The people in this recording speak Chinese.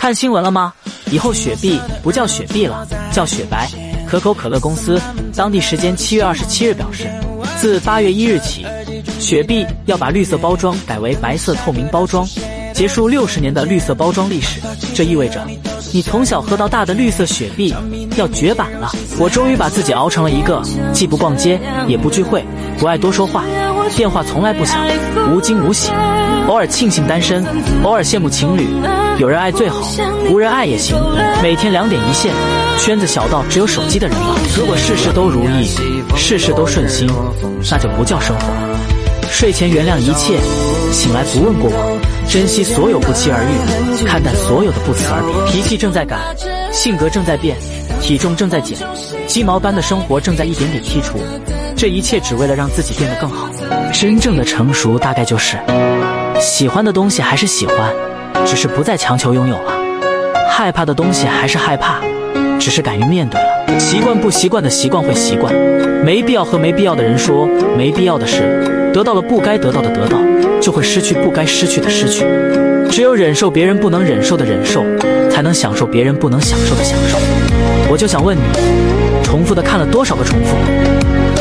看新闻了吗？以后雪碧不叫雪碧了，叫雪白。可口可乐公司当地时间七月二十七日表示，自八月一日起，雪碧要把绿色包装改为白色透明包装，结束六十年的绿色包装历史。这意味着，你从小喝到大的绿色雪碧要绝版了。我终于把自己熬成了一个既不逛街也不聚会、不爱多说话、电话从来不响、无惊无喜，偶尔庆幸单身，偶尔羡慕情侣。有人爱最好，无人爱也行。每天两点一线，圈子小到只有手机的人了。如果事事都如意，事事都顺心，那就不叫生活。睡前原谅一切，醒来不问过往，珍惜所有不期而遇，看淡所有的不辞而别。脾气正在改，性格正在变，体重正在减，鸡毛般的生活正在一点点剔除。这一切只为了让自己变得更好。真正的成熟，大概就是喜欢的东西还是喜欢。只是不再强求拥有了，害怕的东西还是害怕，只是敢于面对了。习惯不习惯的习惯会习惯，没必要和没必要的人说没必要的事。得到了不该得到的得到，就会失去不该失去的失去。只有忍受别人不能忍受的忍受，才能享受别人不能享受的享受。我就想问你，重复的看了多少个重复？